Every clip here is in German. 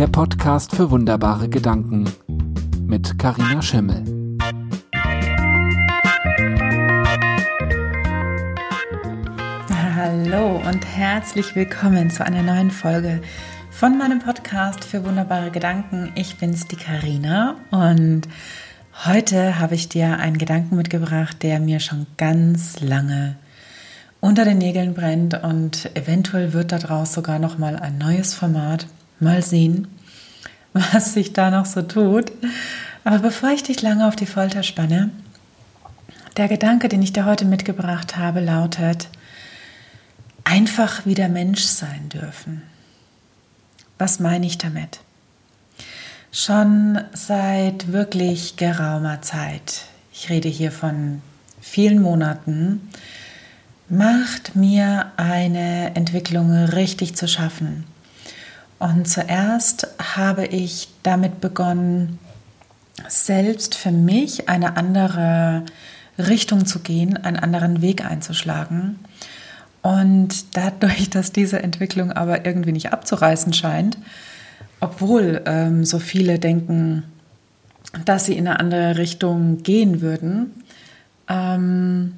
der Podcast für wunderbare Gedanken mit Karina Schimmel. Hallo und herzlich willkommen zu einer neuen Folge von meinem Podcast für wunderbare Gedanken. Ich bin's, die Karina und heute habe ich dir einen Gedanken mitgebracht, der mir schon ganz lange unter den Nägeln brennt und eventuell wird daraus sogar noch mal ein neues Format. Mal sehen, was sich da noch so tut. Aber bevor ich dich lange auf die Folter spanne, der Gedanke, den ich dir heute mitgebracht habe, lautet, einfach wieder Mensch sein dürfen. Was meine ich damit? Schon seit wirklich geraumer Zeit, ich rede hier von vielen Monaten, macht mir eine Entwicklung richtig zu schaffen. Und zuerst habe ich damit begonnen, selbst für mich eine andere Richtung zu gehen, einen anderen Weg einzuschlagen. Und dadurch, dass diese Entwicklung aber irgendwie nicht abzureißen scheint, obwohl ähm, so viele denken, dass sie in eine andere Richtung gehen würden, ähm,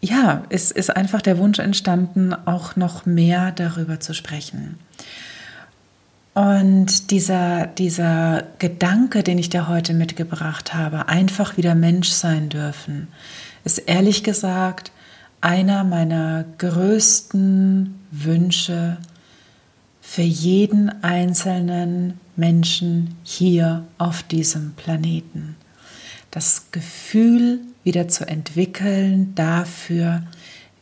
ja, es ist einfach der Wunsch entstanden, auch noch mehr darüber zu sprechen. Und dieser, dieser Gedanke, den ich dir heute mitgebracht habe, einfach wieder Mensch sein dürfen, ist ehrlich gesagt einer meiner größten Wünsche für jeden einzelnen Menschen hier auf diesem Planeten. Das Gefühl wieder zu entwickeln, dafür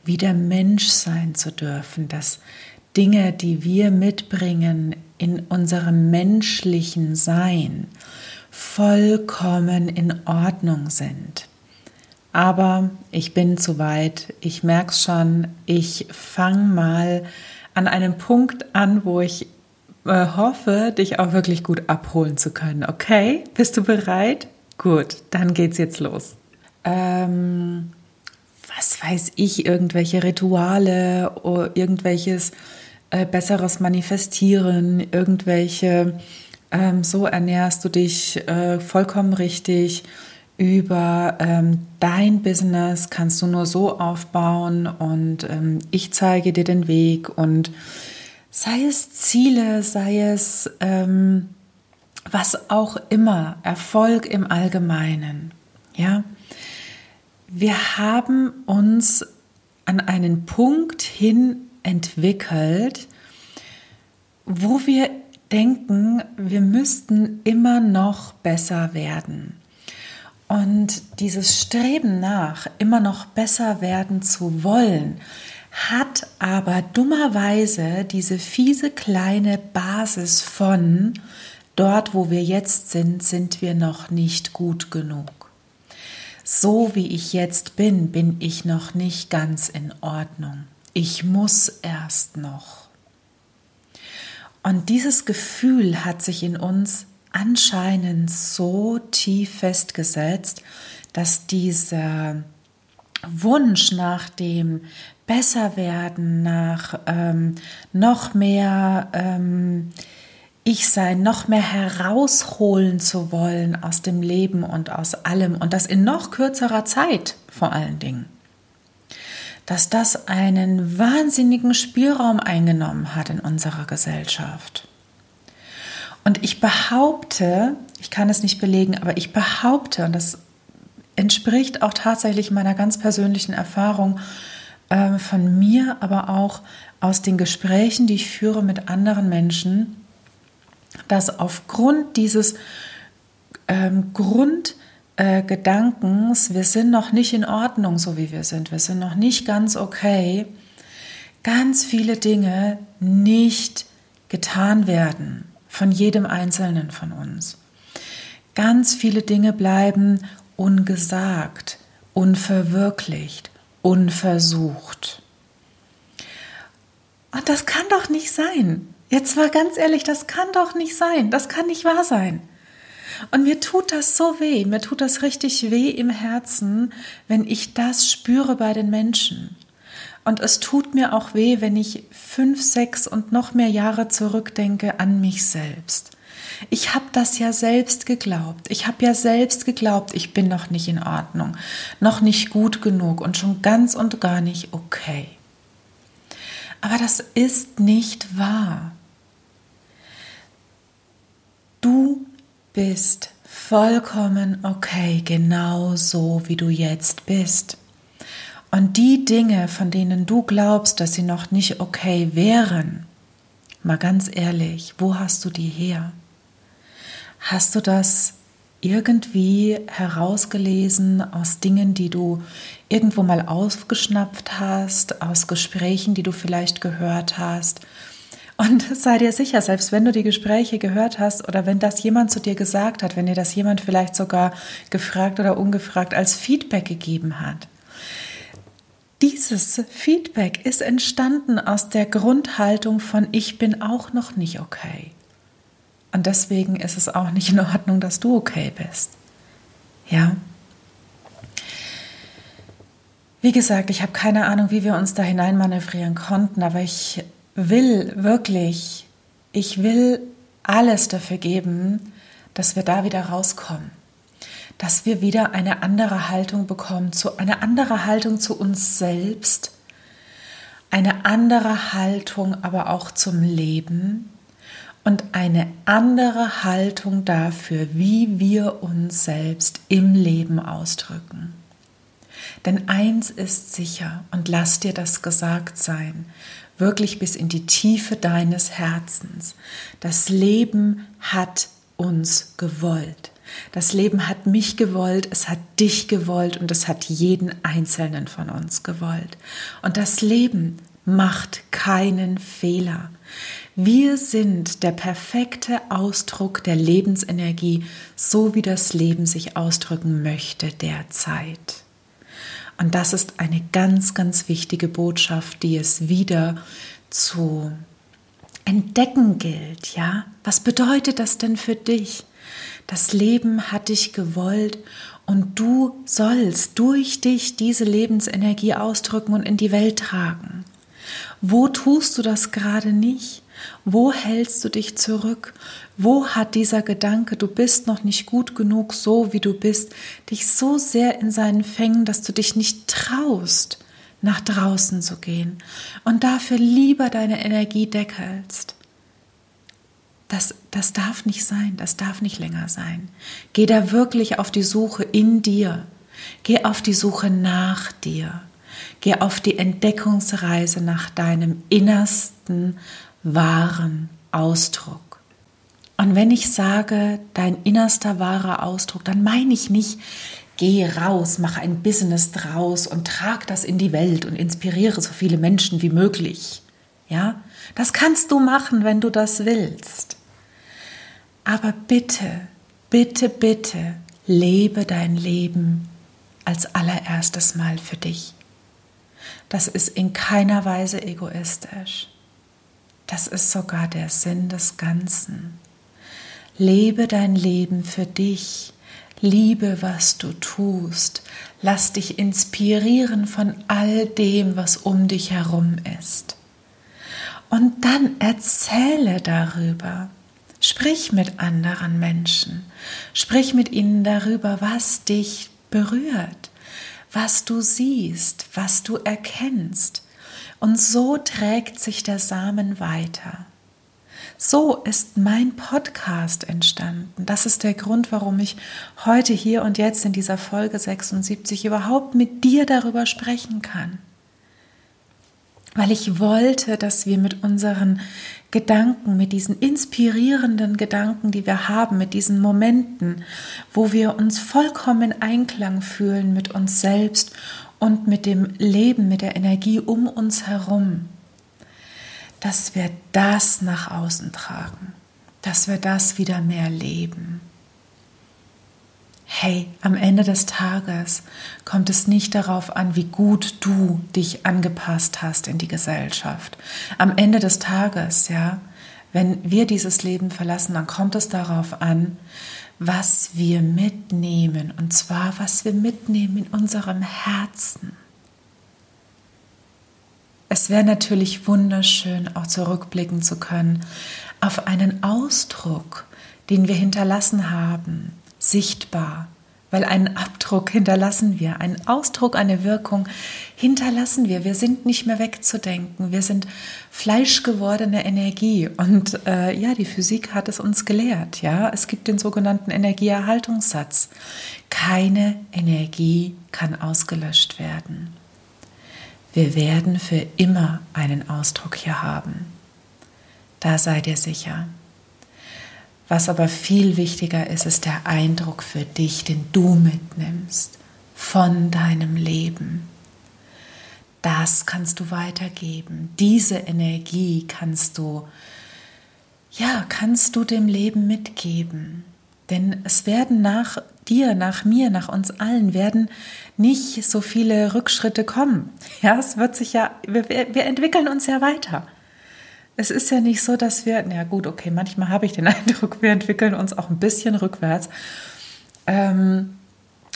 wieder Mensch sein zu dürfen, dass Dinge, die wir mitbringen in unserem menschlichen Sein, vollkommen in Ordnung sind. Aber ich bin zu weit, ich merke es schon, ich fange mal an einem Punkt an, wo ich äh, hoffe, dich auch wirklich gut abholen zu können. Okay, bist du bereit? Gut, dann geht's jetzt los. Ähm, was weiß ich, irgendwelche Rituale irgendwelches äh, besseres Manifestieren, irgendwelche, ähm, so ernährst du dich äh, vollkommen richtig. Über ähm, dein Business kannst du nur so aufbauen und ähm, ich zeige dir den Weg und sei es Ziele, sei es ähm, was auch immer, Erfolg im Allgemeinen. Ja, wir haben uns an einen Punkt hin entwickelt, wo wir denken, wir müssten immer noch besser werden. Und dieses Streben nach, immer noch besser werden zu wollen, hat aber dummerweise diese fiese kleine Basis von, dort wo wir jetzt sind, sind wir noch nicht gut genug. So wie ich jetzt bin, bin ich noch nicht ganz in Ordnung ich muss erst noch. Und dieses Gefühl hat sich in uns anscheinend so tief festgesetzt, dass dieser Wunsch nach dem Besserwerden, nach ähm, noch mehr ähm, Ich sein, noch mehr herausholen zu wollen aus dem Leben und aus allem und das in noch kürzerer Zeit vor allen Dingen dass das einen wahnsinnigen Spielraum eingenommen hat in unserer Gesellschaft. Und ich behaupte, ich kann es nicht belegen, aber ich behaupte, und das entspricht auch tatsächlich meiner ganz persönlichen Erfahrung äh, von mir, aber auch aus den Gesprächen, die ich führe mit anderen Menschen, dass aufgrund dieses ähm, Grund, äh, Gedankens, wir sind noch nicht in Ordnung, so wie wir sind, wir sind noch nicht ganz okay, ganz viele Dinge nicht getan werden von jedem Einzelnen von uns. Ganz viele Dinge bleiben ungesagt, unverwirklicht, unversucht. Und das kann doch nicht sein. Jetzt mal ganz ehrlich, das kann doch nicht sein. Das kann nicht wahr sein. Und mir tut das so weh, mir tut das richtig weh im Herzen, wenn ich das spüre bei den Menschen. Und es tut mir auch weh, wenn ich fünf, sechs und noch mehr Jahre zurückdenke an mich selbst. Ich habe das ja selbst geglaubt. Ich habe ja selbst geglaubt, ich bin noch nicht in Ordnung, noch nicht gut genug und schon ganz und gar nicht okay. Aber das ist nicht wahr. Du bist vollkommen okay, genau so wie du jetzt bist. Und die Dinge, von denen du glaubst, dass sie noch nicht okay wären, mal ganz ehrlich, wo hast du die her? Hast du das irgendwie herausgelesen aus Dingen, die du irgendwo mal aufgeschnappt hast, aus Gesprächen, die du vielleicht gehört hast? Und sei dir sicher, selbst wenn du die Gespräche gehört hast oder wenn das jemand zu dir gesagt hat, wenn dir das jemand vielleicht sogar gefragt oder ungefragt als Feedback gegeben hat. Dieses Feedback ist entstanden aus der Grundhaltung von ich bin auch noch nicht okay. Und deswegen ist es auch nicht in Ordnung, dass du okay bist. Ja? Wie gesagt, ich habe keine Ahnung, wie wir uns da hineinmanövrieren konnten, aber ich will wirklich, ich will alles dafür geben, dass wir da wieder rauskommen. Dass wir wieder eine andere Haltung bekommen, zu, eine andere Haltung zu uns selbst, eine andere Haltung aber auch zum Leben und eine andere Haltung dafür, wie wir uns selbst im Leben ausdrücken. Denn eins ist sicher, und lass dir das gesagt sein, wirklich bis in die Tiefe deines Herzens. Das Leben hat uns gewollt. Das Leben hat mich gewollt, es hat dich gewollt und es hat jeden einzelnen von uns gewollt. Und das Leben macht keinen Fehler. Wir sind der perfekte Ausdruck der Lebensenergie, so wie das Leben sich ausdrücken möchte derzeit. Und das ist eine ganz, ganz wichtige Botschaft, die es wieder zu entdecken gilt, ja? Was bedeutet das denn für dich? Das Leben hat dich gewollt und du sollst durch dich diese Lebensenergie ausdrücken und in die Welt tragen. Wo tust du das gerade nicht? Wo hältst du dich zurück? Wo hat dieser Gedanke, du bist noch nicht gut genug, so wie du bist, dich so sehr in seinen Fängen, dass du dich nicht traust, nach draußen zu gehen und dafür lieber deine Energie deckelst? Das, das darf nicht sein, das darf nicht länger sein. Geh da wirklich auf die Suche in dir. Geh auf die Suche nach dir. Geh auf die Entdeckungsreise nach deinem innersten wahren Ausdruck. Und wenn ich sage, dein innerster wahrer Ausdruck, dann meine ich nicht, geh raus, mach ein Business draus und trag das in die Welt und inspiriere so viele Menschen wie möglich. Ja, das kannst du machen, wenn du das willst. Aber bitte, bitte, bitte, lebe dein Leben als allererstes Mal für dich. Das ist in keiner Weise egoistisch. Das ist sogar der Sinn des Ganzen. Lebe dein Leben für dich. Liebe, was du tust. Lass dich inspirieren von all dem, was um dich herum ist. Und dann erzähle darüber. Sprich mit anderen Menschen. Sprich mit ihnen darüber, was dich berührt, was du siehst, was du erkennst. Und so trägt sich der Samen weiter. So ist mein Podcast entstanden. Das ist der Grund, warum ich heute hier und jetzt in dieser Folge 76 überhaupt mit dir darüber sprechen kann. Weil ich wollte, dass wir mit unseren Gedanken, mit diesen inspirierenden Gedanken, die wir haben, mit diesen Momenten, wo wir uns vollkommen in Einklang fühlen mit uns selbst und mit dem Leben, mit der Energie um uns herum, dass wir das nach außen tragen, dass wir das wieder mehr leben. Hey, am Ende des Tages kommt es nicht darauf an, wie gut du dich angepasst hast in die Gesellschaft. Am Ende des Tages, ja, wenn wir dieses Leben verlassen, dann kommt es darauf an, was wir mitnehmen, und zwar was wir mitnehmen in unserem Herzen. es wäre natürlich wunderschön, auch zurückblicken zu können auf einen Ausdruck, den wir hinterlassen haben, sichtbar, weil einen Abdruck hinterlassen wir, einen Ausdruck, eine Wirkung hinterlassen wir. Wir sind nicht mehr wegzudenken. Wir sind fleischgewordene Energie. Und äh, ja, die Physik hat es uns gelehrt. Ja, es gibt den sogenannten Energieerhaltungssatz. Keine Energie kann ausgelöscht werden. Wir werden für immer einen Ausdruck hier haben. Da sei dir sicher. Was aber viel wichtiger ist, ist der Eindruck für dich, den du mitnimmst von deinem Leben. Das kannst du weitergeben. Diese Energie kannst du, ja, kannst du dem Leben mitgeben. Denn es werden nach dir, nach mir, nach uns allen werden nicht so viele Rückschritte kommen. Ja, es wird sich ja, wir, wir entwickeln uns ja weiter es ist ja nicht so, dass wir, na gut, okay, manchmal habe ich den Eindruck, wir entwickeln uns auch ein bisschen rückwärts. Ähm,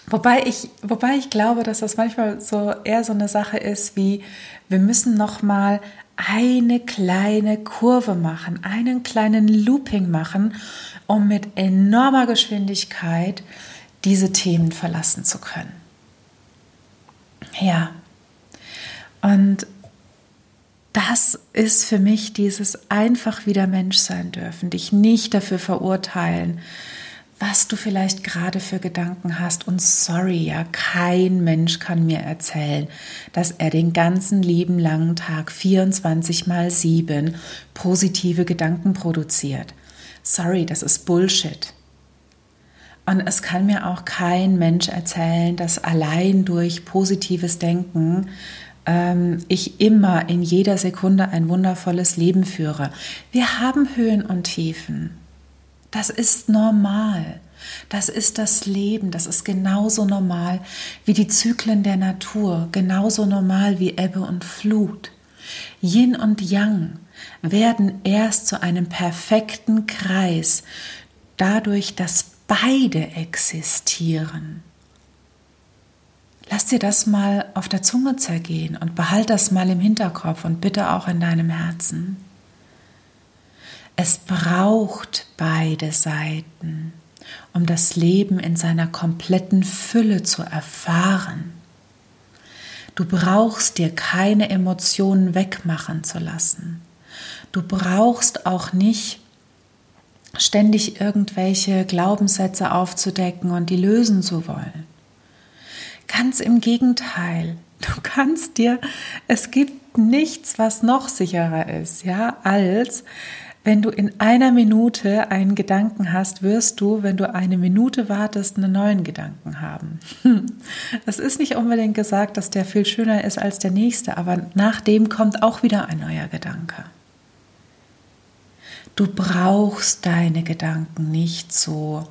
wobei, ich, wobei ich glaube, dass das manchmal so eher so eine Sache ist wie, wir müssen noch mal eine kleine Kurve machen, einen kleinen Looping machen, um mit enormer Geschwindigkeit diese Themen verlassen zu können. Ja. Und das ist für mich dieses einfach wieder Mensch sein dürfen, dich nicht dafür verurteilen, was du vielleicht gerade für Gedanken hast. Und sorry, ja, kein Mensch kann mir erzählen, dass er den ganzen lieben langen Tag 24 mal 7 positive Gedanken produziert. Sorry, das ist Bullshit. Und es kann mir auch kein Mensch erzählen, dass allein durch positives Denken ich immer in jeder Sekunde ein wundervolles Leben führe. Wir haben Höhen und Tiefen. Das ist normal. Das ist das Leben. Das ist genauso normal wie die Zyklen der Natur, genauso normal wie Ebbe und Flut. Yin und Yang werden erst zu einem perfekten Kreis, dadurch, dass beide existieren. Lass dir das mal auf der Zunge zergehen und behalt das mal im Hinterkopf und bitte auch in deinem Herzen. Es braucht beide Seiten, um das Leben in seiner kompletten Fülle zu erfahren. Du brauchst dir keine Emotionen wegmachen zu lassen. Du brauchst auch nicht ständig irgendwelche Glaubenssätze aufzudecken und die lösen zu wollen. Ganz im Gegenteil. Du kannst dir, es gibt nichts, was noch sicherer ist, ja, als wenn du in einer Minute einen Gedanken hast, wirst du, wenn du eine Minute wartest, einen neuen Gedanken haben. Es ist nicht unbedingt gesagt, dass der viel schöner ist als der nächste, aber nach dem kommt auch wieder ein neuer Gedanke. Du brauchst deine Gedanken nicht so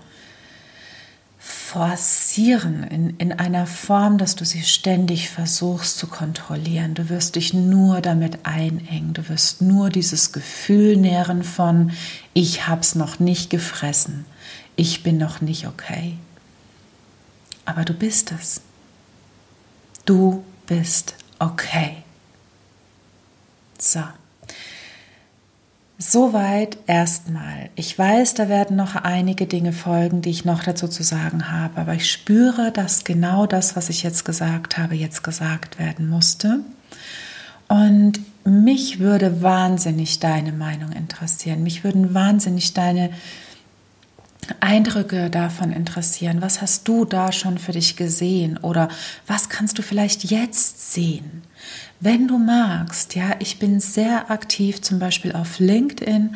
forcieren in, in einer Form, dass du sie ständig versuchst zu kontrollieren. Du wirst dich nur damit einengen. Du wirst nur dieses Gefühl nähren von, ich hab's noch nicht gefressen. Ich bin noch nicht okay. Aber du bist es. Du bist okay. So. Soweit erstmal. Ich weiß, da werden noch einige Dinge folgen, die ich noch dazu zu sagen habe, aber ich spüre, dass genau das, was ich jetzt gesagt habe, jetzt gesagt werden musste. Und mich würde wahnsinnig deine Meinung interessieren. Mich würden wahnsinnig deine Eindrücke davon interessieren. Was hast du da schon für dich gesehen oder was kannst du vielleicht jetzt sehen? Wenn du magst, ja, ich bin sehr aktiv zum Beispiel auf LinkedIn.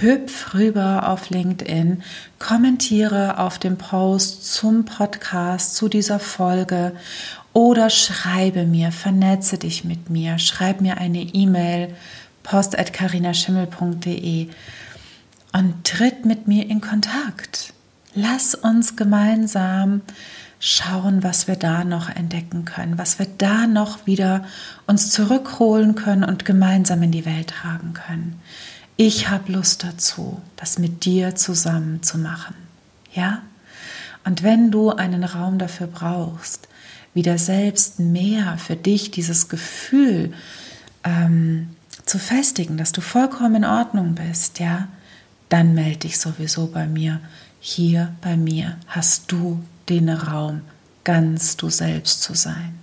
Hüpf rüber auf LinkedIn, kommentiere auf dem Post zum Podcast, zu dieser Folge oder schreibe mir, vernetze dich mit mir, schreib mir eine E-Mail, post at carinaschimmel.de und tritt mit mir in Kontakt. Lass uns gemeinsam schauen, was wir da noch entdecken können, was wir da noch wieder uns zurückholen können und gemeinsam in die Welt tragen können. Ich habe Lust dazu, das mit dir zusammen zu machen. Ja? Und wenn du einen Raum dafür brauchst, wieder selbst mehr für dich dieses Gefühl ähm, zu festigen, dass du vollkommen in Ordnung bist, ja, dann melde dich sowieso bei mir. Hier bei mir hast du den Raum, ganz du selbst zu sein.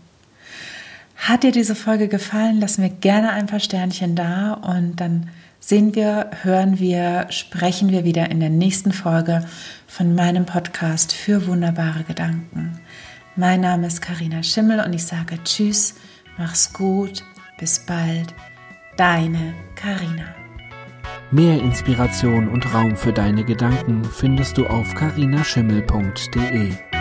Hat dir diese Folge gefallen? Lass mir gerne ein paar Sternchen da und dann sehen wir, hören wir, sprechen wir wieder in der nächsten Folge von meinem Podcast für wunderbare Gedanken. Mein Name ist Karina Schimmel und ich sage Tschüss, mach's gut, bis bald, deine Karina. Mehr Inspiration und Raum für deine Gedanken findest du auf karinaschimmel.de.